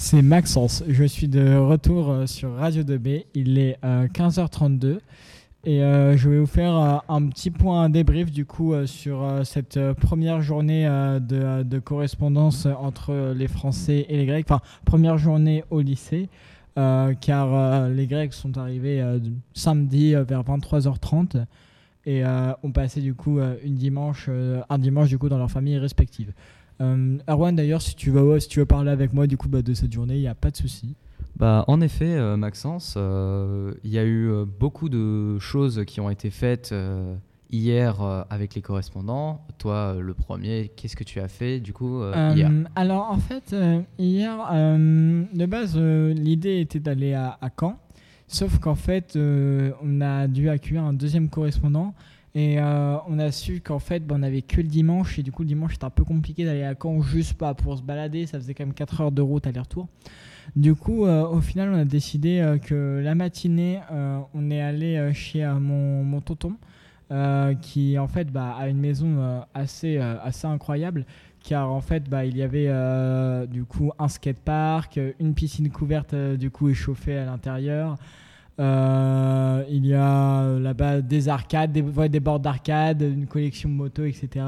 C'est Maxence. Je suis de retour euh, sur Radio 2B. Il est 15h32 et euh, je vais vous faire euh, un petit point débrief du coup sur cette première journée de, correspondance entre les Français et les Grecs. Enfin, première journée au lycée. car les Grecs sont arrivés samedi vers 23h30 et ont passé du coup une dimanche, un dimanche du coup dans leurs familles respectives. Euh, Erwan, d'ailleurs, si tu veux, si tu veux parler avec moi du coup bah, de cette journée, il n'y a pas de souci. Bah, en effet, euh, Maxence, euh, il y a eu beaucoup de choses qui ont été faites hier avec les correspondants. Toi, le premier, qu'est-ce que tu as fait du coup hier? Alors, en fait, hier, de base, l'idée était d'aller à, à, Caen. Sauf qu'en fait, on a dû accueillir un deuxième correspondant et euh, on a su qu'en fait, ben, on avait que le dimanche. Et du coup, le dimanche, c'était un peu compliqué d'aller à Caen juste pas pour se balader. Ça faisait quand même 4 heures de route aller-retour. Du coup, euh, au final, on a décidé euh, que la matinée, on est allé chez mon, mon, tonton, qui en fait bah, a une maison assez, assez incroyable. Car en fait, bah, il y avait du coup un skatepark, une piscine couverte du coup échauffée à l'intérieur. Euh, il y a euh, là-bas des arcades, des, des bords d'arcade, une collection de motos, etc.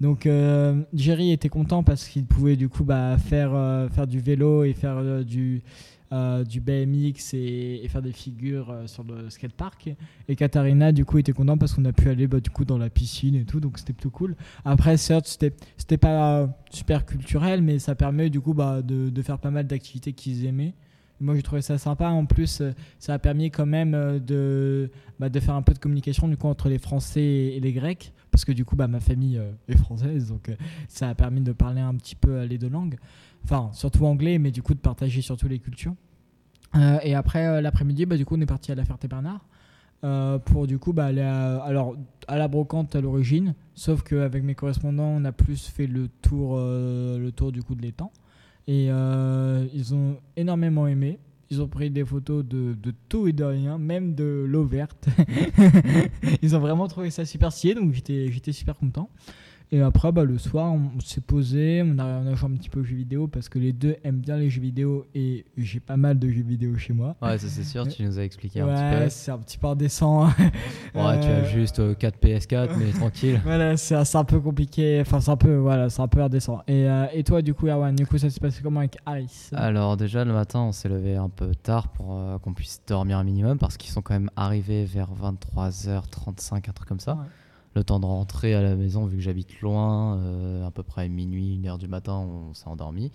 Donc euh, Jerry était content parce qu'il pouvait du coup bah, faire, faire du vélo et faire du, BMX et, faire des figures sur le skatepark. Et Katharina du coup était content parce qu'on a pu aller bah, du coup dans la piscine et tout, donc c'était plutôt cool. Après certes c'était c'était pas super culturel, mais ça permet du coup bah, de, de faire pas mal d'activités qu'ils aimaient. Moi, j'ai trouvé ça sympa. En plus, euh, ça a permis quand même euh, de, bah, de faire un peu de communication du coup, entre les Français et les Grecs. Parce que du coup, bah, ma famille euh, est française. Donc, ça a permis de parler un petit peu les deux langues. Enfin, surtout anglais, mais du coup, de partager surtout les cultures. et après, l'après-midi, bah, du coup, on est parti à la Ferté-Bernard. pour du coup aller à, alors, à la brocante à l'origine. Sauf qu'avec mes correspondants, on a plus fait le tour, le tour du coup de l'étang. Et euh, ils ont énormément aimé. Ils ont pris des photos de, de, tout et de rien, même de l'eau verte. ils ont vraiment trouvé ça super stylé, donc j'étais super content. Et après, bah, le soir, on, s'est posé, on a, on a, joué un petit peu aux jeux vidéo parce que les deux aiment bien les jeux vidéo et j'ai pas mal de jeux vidéo chez moi. Ouais, ça c'est sûr, tu nous as expliqué un petit peu. c'est un petit peu indécent. ouais, tu as euh, juste 4 PS4, mais tranquille. Voilà, c'est un peu compliqué, enfin c'est un peu, voilà, c'est un peu indécent. Et, euh, et toi, du coup, Erwan, du coup, ça s'est passé comment avec Alice Alors, déjà, le matin, on s'est levé un peu tard pour euh, qu'on puisse dormir un minimum parce qu'ils sont quand même arrivés vers 23h35, un truc comme ça le temps de rentrer à la maison, vu que j'habite loin, euh, à peu près minuit, une heure du matin, on s'est endormi.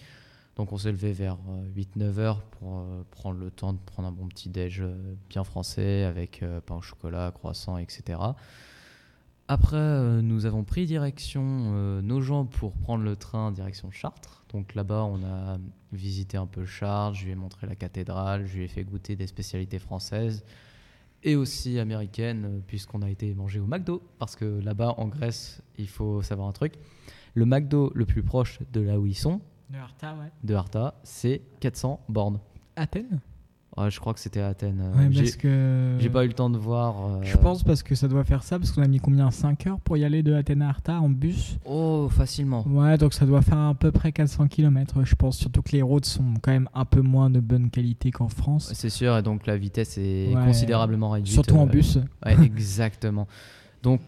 Donc on s'est levé vers 8-9 euh, heures pour euh, prendre le temps de prendre un bon petit déj bien français avec pain au chocolat, croissant, etc. Après, nous avons pris direction nos gens pour prendre le train direction Chartres. Donc là-bas, on a visité un peu Chartres, je lui ai montré la cathédrale, je lui ai fait goûter des spécialités françaises et aussi américaine, euh, puisqu'on a été manger au McDo. Parce que là-bas, en Grèce, il faut savoir un truc. Le McDo le plus proche de là où ils sont, de Arta, ouais. de Arta c'est 400 bornes. Athènes je crois que c'était Athènes. Ouais, parce que... J'ai pas eu le temps de voir. Euh, je pense parce que ça doit faire ça, parce qu'on a mis combien 5 heures pour y aller de Athènes à Arta en bus? Oh, facilement. Ouais, donc ça doit faire à peu près 400 km, je pense. Surtout que les routes sont quand même un peu moins de bonne qualité qu'en France. C'est sûr, et donc la vitesse est considérablement réduite. Surtout en euh, bus. Ouais, exactement. Donc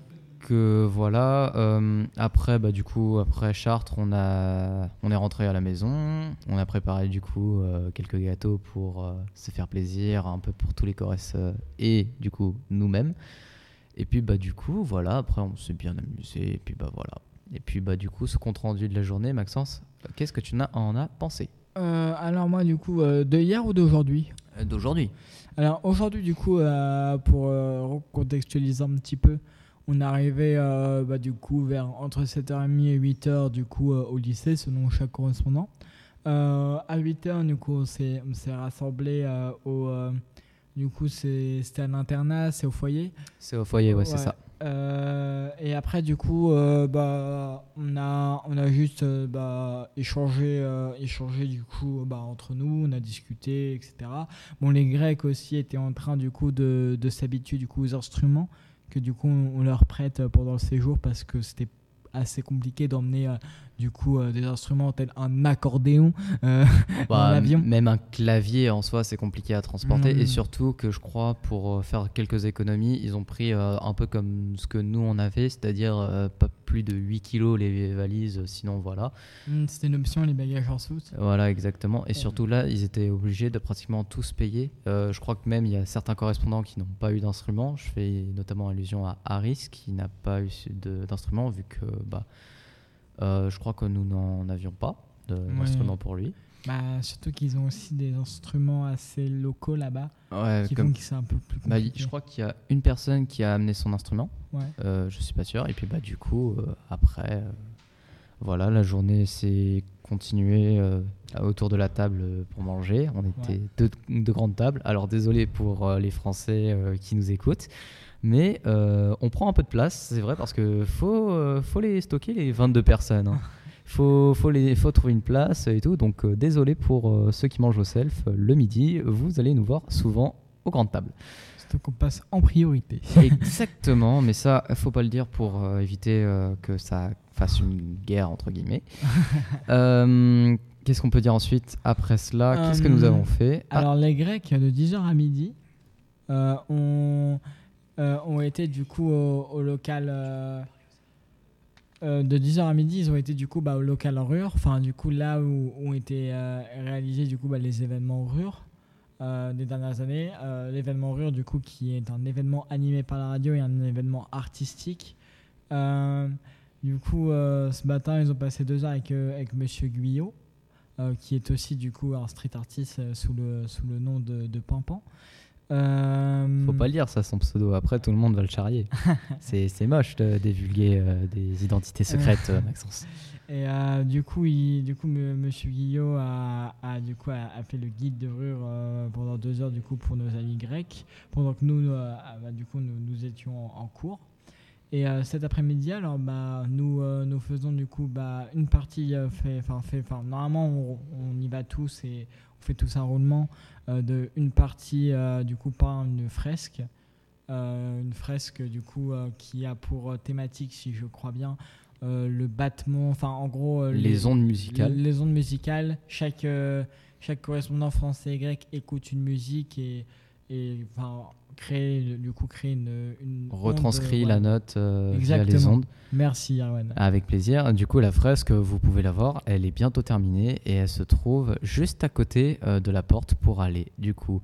voilà. Euh, après, bah, du coup, après Chartres, on, a, on est rentré à la maison. On a préparé du coup euh, quelques gâteaux pour euh, se faire plaisir, un peu pour tous les Corses et du coup nous-mêmes. Et puis bah du coup, voilà. Après, on s'est bien amusé. Et puis bah voilà. Et puis bah du coup, ce compte rendu de la journée, Maxence, qu'est-ce que tu en as pensé? Alors moi, du coup, de hier ou d'aujourd'hui? D'aujourd'hui. Alors aujourd'hui, du coup, pour recontextualiser un petit peu. On arrivait euh, bah, du coup vers entre 7h30 et 8h du coup euh, au lycée selon chaque correspondant. Euh, à 8h du coup on s'est rassemblé au du coup c'était un internat, c'est au foyer. C'est au foyer ouais, c'est ça. et après du coup bah on a on a juste bah, échangé échangé du coup bah, entre nous on a discuté etc bon les grecs aussi étaient en train du coup de, de s'habituer du coup aux instruments que du coup on leur prête pendant le séjour parce que c'était assez compliqué d'emmener euh, du coup des instruments tels un accordéon dans bah, l'avion. Même un clavier en soi, c'est compliqué à transporter. Et Mm. surtout que je crois, pour faire quelques économies, ils ont pris un peu comme ce que nous on avait, c'est-à-dire pas plus de 8 kilos les valises, sinon voilà. Mm, C'était une option, les bagages en soute. Voilà, exactement. Et surtout là, ils étaient obligés de pratiquement tous payer. Euh, je crois que même il y a certains correspondants qui n'ont pas eu d'instrument. Je fais notamment allusion à Harris qui n'a pas eu d'instrument vu que bah, euh, je crois que nous n'en avions pas de- d'instrument pour lui. Bah, surtout qu'ils ont aussi des instruments assez locaux là-bas Ouais, qui comme- font que c'est un peu plus bah, je crois qu'il y a une personne qui a amené son instrument. Ouais. Euh, je suis pas sûr. Et puis bah du coup euh, après, euh, voilà, la journée s'est continuée euh, autour de la table euh, pour manger. On était deux, deux grandes tables. Alors désolé pour euh, les Français euh, qui nous écoutent. Mais euh, on prend un peu de place, c'est vrai, parce que faut, euh, faut les stocker les 22 personnes. hein. Faut, faut, les, faut trouver une place et tout. Donc euh, désolé pour ceux qui mangent au self le midi. Vous allez nous voir souvent aux grandes tables. Surtout qu'on passe en priorité. Exactement, mais ça, faut pas le dire pour euh, éviter euh, que ça fasse une guerre entre guillemets. Euh, Qu'est-ce qu'on peut dire ensuite après cela? Qu'est-ce que nous avons fait? Ah, Alors les Grecs de 10h à midi euh, ont, euh, ont été du coup au, local euh, euh, de 10h à midi ils ont été du coup bah, au local Rur enfin du coup là où ont été réalisés du coup bah, les événements Rur euh, des dernières années. L'événement Rur du coup qui est un événement animé par la radio et un événement artistique. Du coup ce matin ils ont passé deux heures avec, avec Monsieur Guyot qui est aussi du coup un street artist sous, le, sous le nom de, de Pampan. Euh, Faut pas le dire ça son pseudo. Après tout le monde va le charrier. c'est moche de divulguer euh, des identités secrètes, euh, Maxence. Et euh, du coup, il, du coup, Monsieur Guillot a, a, du coup a, a fait le guide de Rure euh, pendant deux heures du coup pour nos amis grecs, pendant que nous, euh, ah, bah, du coup, nous, nous étions en, en cours. Et euh, cet après-midi, alors bah, nous, euh, nous faisons du coup bah, une partie euh, fait, fait, normalement on, on y va tous et on fait tous un roulement euh, de une partie du coup par une fresque, une fresque du coup qui a pour thématique, si je crois bien, le battement, enfin en gros Les ondes musicales. les ondes musicales. Chaque chaque correspondant français et grec écoute une musique et et enfin crée du coup crée une, une Retranscrit onde, la ouais. note euh, via les ondes. Merci Arwen. Avec plaisir. Du coup, la fresque, vous pouvez la voir, elle est bientôt terminée et elle se trouve juste à côté euh, de la porte pour aller, du coup,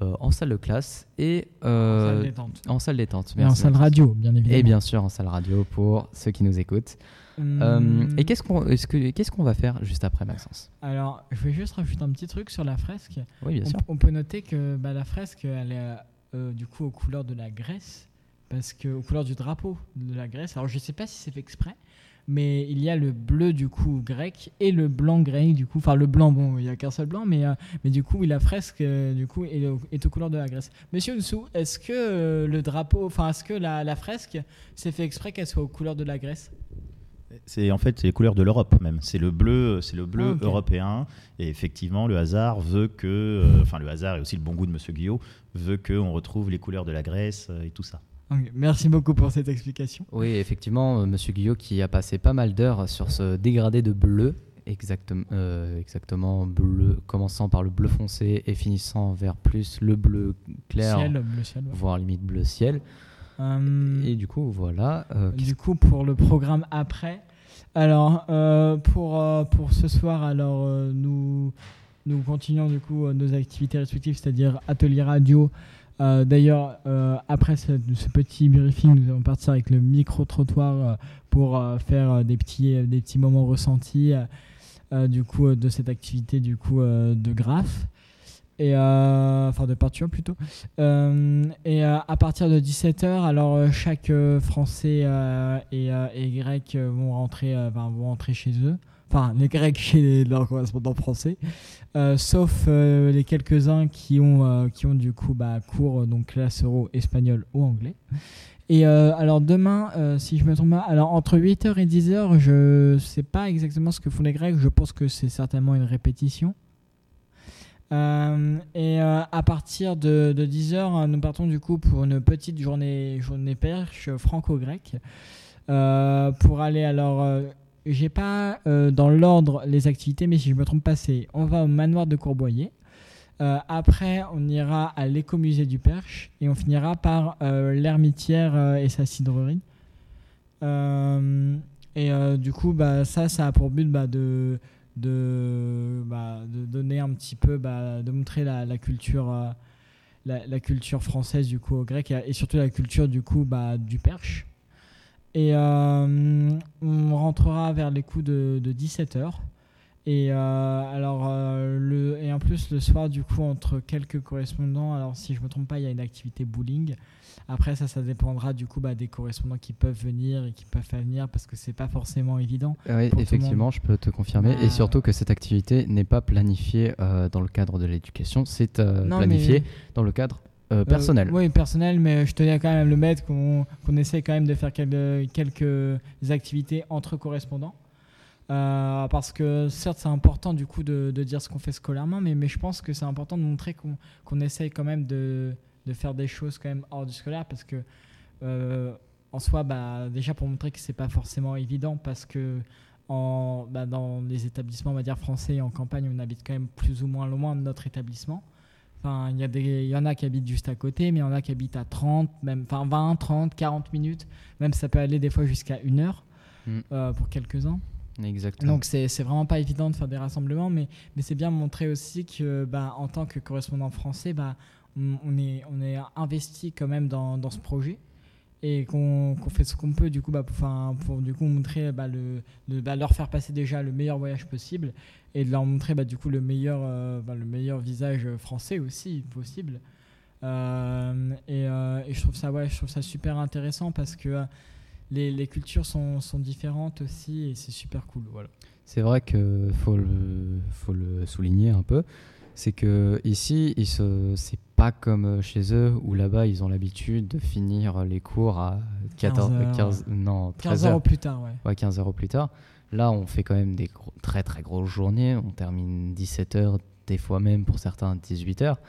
euh, en salle de classe et euh, salle détente. en salle détente. Et en Merci, salle radio, bien évidemment. Et bien sûr en salle radio pour ceux qui nous écoutent. Euh, et qu'est-ce qu'on est-ce que- qu'est-ce qu'on va faire juste après, Maxence? Alors, je vais juste rajouter un petit truc sur la fresque. Oui, bien on, sûr. on peut noter que bah, la fresque, elle est euh, du coup aux couleurs de la Grèce, parce que aux couleurs du drapeau de la Grèce. Alors, je sais pas si c'est fait exprès, mais il y a le bleu du coup grec et le blanc grec du coup. Enfin, le blanc, bon, il y a qu'un seul blanc, mais euh, mais du coup, la fresque euh, du coup est, au- est aux couleurs de la Grèce. Monsieur Nsou, est-ce que euh, le drapeau, enfin, est-ce que la, la fresque, c'est fait exprès qu'elle soit aux couleurs de la Grèce? C'est en fait les couleurs de l'Europe même. C'est le bleu, c'est le bleu Ah, européen. Et effectivement, le hasard veut que, euh, enfin le hasard et aussi le bon goût de Monsieur Guillot veut que on retrouve les couleurs de la Grèce euh, et tout ça. Merci beaucoup pour cette explication. Oui, effectivement, euh, Monsieur Guyot qui a passé pas mal d'heures sur ce dégradé de bleu, exactement, euh, exactement bleu, commençant par le bleu foncé et finissant vers plus le bleu clair, Ciel, bleu ciel. ouais. voire limite bleu ciel. Hum, Et du coup, voilà. euh, du coup, pour le programme après, alors euh, pour, euh, pour ce soir, alors euh, nous, nous continuons du coup euh, nos activités respectives, c'est-à-dire atelier radio. Euh, D'ailleurs, euh, après ce, ce petit briefing, nous allons partir avec le micro-trottoir euh, pour euh, faire euh, des, petits, euh, des petits moments ressentis euh, euh, du coup, euh, de cette activité du coup, euh, de graphe. Et, euh, enfin de peinture plutôt. Euh, et euh, à partir de 17h, alors chaque Français et, Grec vont rentrer, vont rentrer chez eux. Enfin, les Grecs chez leurs correspondants français, sauf les quelques-uns qui ont qui ont du coup bah, cours donc classe euro espagnol ou anglais. Et alors demain, si je me trompe pas, alors entre 8h et 10h, je sais pas exactement ce que font les Grecs. Je pense que c'est certainement une répétition. Euh, et euh, à partir de, de 10h, nous partons du coup pour une petite journée, journée perche franco-grecque. euh, pour aller alors euh, j'ai pas dans l'ordre les activités, mais si je me trompe pas, c'est on va au manoir de Courboyer. après, on ira à l'écomusée du Perche et on finira par l'ermitière et sa cidrerie. et du coup, bah, ça, ça a pour but bah, de, de, bah, de donner un petit peu, bah, de montrer la, la culture, euh, la, la, culture française du coup au grec et, surtout la culture du coup bah, du perche. Et euh, on rentrera vers les coups de, de 17h. Et euh, alors le et en plus le soir du coup entre quelques correspondants alors si je me trompe pas il y a une activité bowling après, ça, ça dépendra du coup bah, des correspondants qui peuvent venir et qui peuvent pas venir parce que c'est pas forcément évident. Oui, effectivement, je peux te confirmer. Et bah. surtout que cette activité n'est pas planifiée euh, dans le cadre de l'éducation, c'est euh, planifié dans le cadre euh, personnel. oui, personnel, mais je tenais quand même à le mettre qu'on essaie quand même de faire quelques, quelques activités entre correspondants. Parce que certes c'est important du coup de, de dire ce qu'on fait scolairement, mais, mais je pense que c'est important de montrer qu'on essaye quand même de, de faire des choses quand même hors du scolaire parce que euh, en soi, bah, déjà pour montrer que c'est pas forcément évident parce que en, bah, dans les établissements on va dire français en campagne, on habite quand même plus ou moins loin de notre établissement. Enfin, il y, a des, y en a qui habitent juste à côté, mais il y en a qui habitent à 30, même, enfin 20, 30, 40 minutes. Même ça peut aller des fois jusqu'à une heure mm. euh, pour quelques-uns. Exactement. Donc c'est vraiment pas évident de faire des rassemblements, mais, mais c'est bien montrer aussi que bah, en tant que correspondant français, bah, on est, on est investi quand même dans, dans ce projet et qu'on fait ce qu'on peut du coup bah, pour, pour du coup montrer bah, le, bah, leur faire passer déjà le meilleur voyage possible et de leur montrer bah, du coup le meilleur euh, bah, le meilleur visage français aussi possible euh, et, euh, et, je trouve ça ouais je trouve ça super intéressant parce que les, les, cultures sont, sont, différentes aussi et c'est super cool voilà c'est vrai que faut le faut le souligner un peu c'est que ici, c'est pas comme chez eux où là-bas ils ont l'habitude de finir les cours à 14, 15, non, 15 heures plus tard. Ouais. 15 heures plus tard. Là, on fait quand même des très très grosses journées. On termine 17 heures, des fois même pour certains 18 heures.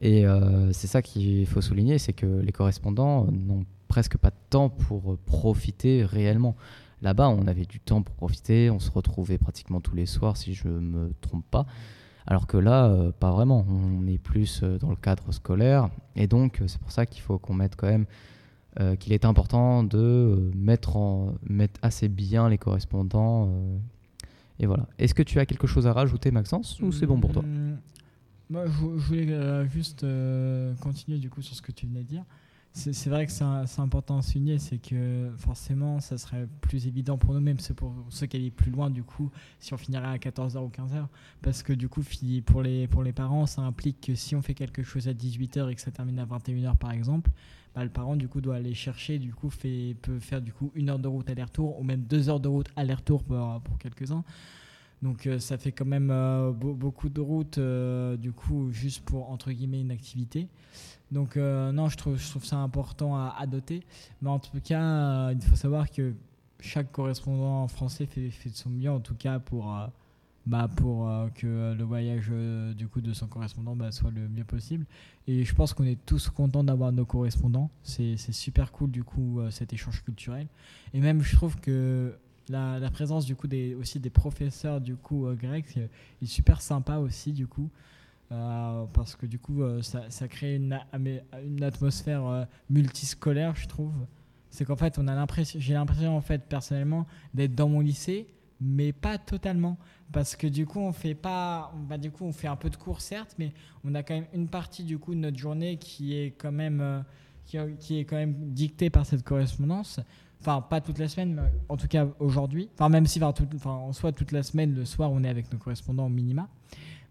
Et euh, c'est ça qu'il faut souligner, c'est que les correspondants n'ont presque pas de temps pour profiter réellement. Là-bas, on avait du temps pour profiter, on se retrouvait pratiquement tous les soirs, si je me trompe pas. Alors que là, euh, pas vraiment. On est plus euh, dans le cadre scolaire. Et donc, euh, c'est pour ça qu'il faut qu'on mette quand même qu'il est important de mettre, en, mettre assez bien les correspondants. et voilà. Est-ce que tu as quelque chose à rajouter, Maxence, ou c'est bon pour toi? Mmh, Moi, je, voulais juste continuer du coup sur ce que tu venais de dire c'est vrai que c'est important à souligner, c'est que forcément, ça serait plus évident pour nous, même pour ceux qui habitent plus loin, du coup, si on finirait à 14h ou 15h. Parce que du coup, pour les, pour les parents, ça implique que si on fait quelque chose à 18h et que ça termine à 21h, par exemple, bah, le parent, du coup, doit aller chercher, du coup, fait, peut faire du coup une heure de route aller-retour, ou même deux heures de route aller-retour pour, pour quelques-uns. Donc euh, ça fait quand même euh, beaucoup de route, euh, du coup, juste pour, entre guillemets, une activité. Donc non, je trouve, ça important à, à. Mais en tout cas, il faut savoir que chaque correspondant français fait, fait, de son mieux, en tout cas, pour, bah, pour que le voyage du coup, de son correspondant bah, soit le mieux possible. Et je pense qu'on est tous contents d'avoir nos correspondants. C'est super cool, du coup, cet échange culturel. Et même, je trouve que la, présence du coup des, aussi des professeurs du coup euh, grecs est super sympa aussi du coup. Euh, parce que du coup euh, ça, crée une, une atmosphère multiscolaire je trouve. C'est qu'en fait on a l'impression j'ai l'impression en fait personnellement d'être dans mon lycée mais pas totalement. Parce que du coup on fait pas bah, du coup on fait un peu de cours certes mais on a quand même une partie du coup de notre journée qui est quand même qui, est quand même dictée par cette correspondance Enfin, pas toute la semaine, mais en tout cas aujourd'hui. Enfin, même si enfin, en soit toute la semaine, le soir, on est avec nos correspondants au minima.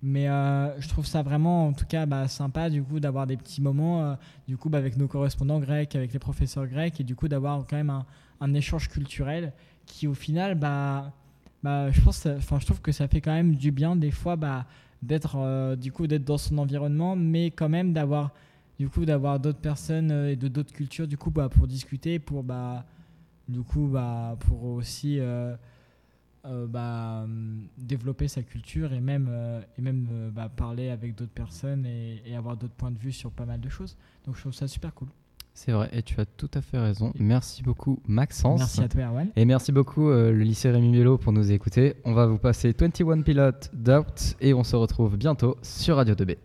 Mais euh, je trouve ça vraiment, en tout cas, bah, sympa du coup d'avoir des petits moments euh, du coup bah, avec nos correspondants grecs, avec les professeurs grecs, et du coup d'avoir quand même un, échange culturel qui, au final, bah, bah, je pense, enfin, je trouve que ça fait quand même du bien des fois bah, d'être euh, du coup d'être dans son environnement, mais quand même d'avoir du coup d'avoir d'autres personnes et de d'autres cultures du coup pour discuter, pour du coup, bah, pour aussi euh, euh, bah, développer sa culture et même, euh, et même bah, parler avec d'autres personnes et, avoir d'autres points de vue sur pas mal de choses. Donc je trouve ça super cool. C'est vrai, et tu as tout à fait raison. Merci beaucoup, Maxence. Merci à toi, Erwan. Et merci beaucoup, euh, le lycée Rémi Mielo, pour nous écouter. On va vous passer 21 Pilotes d'Out et on se retrouve bientôt sur Radio 2B.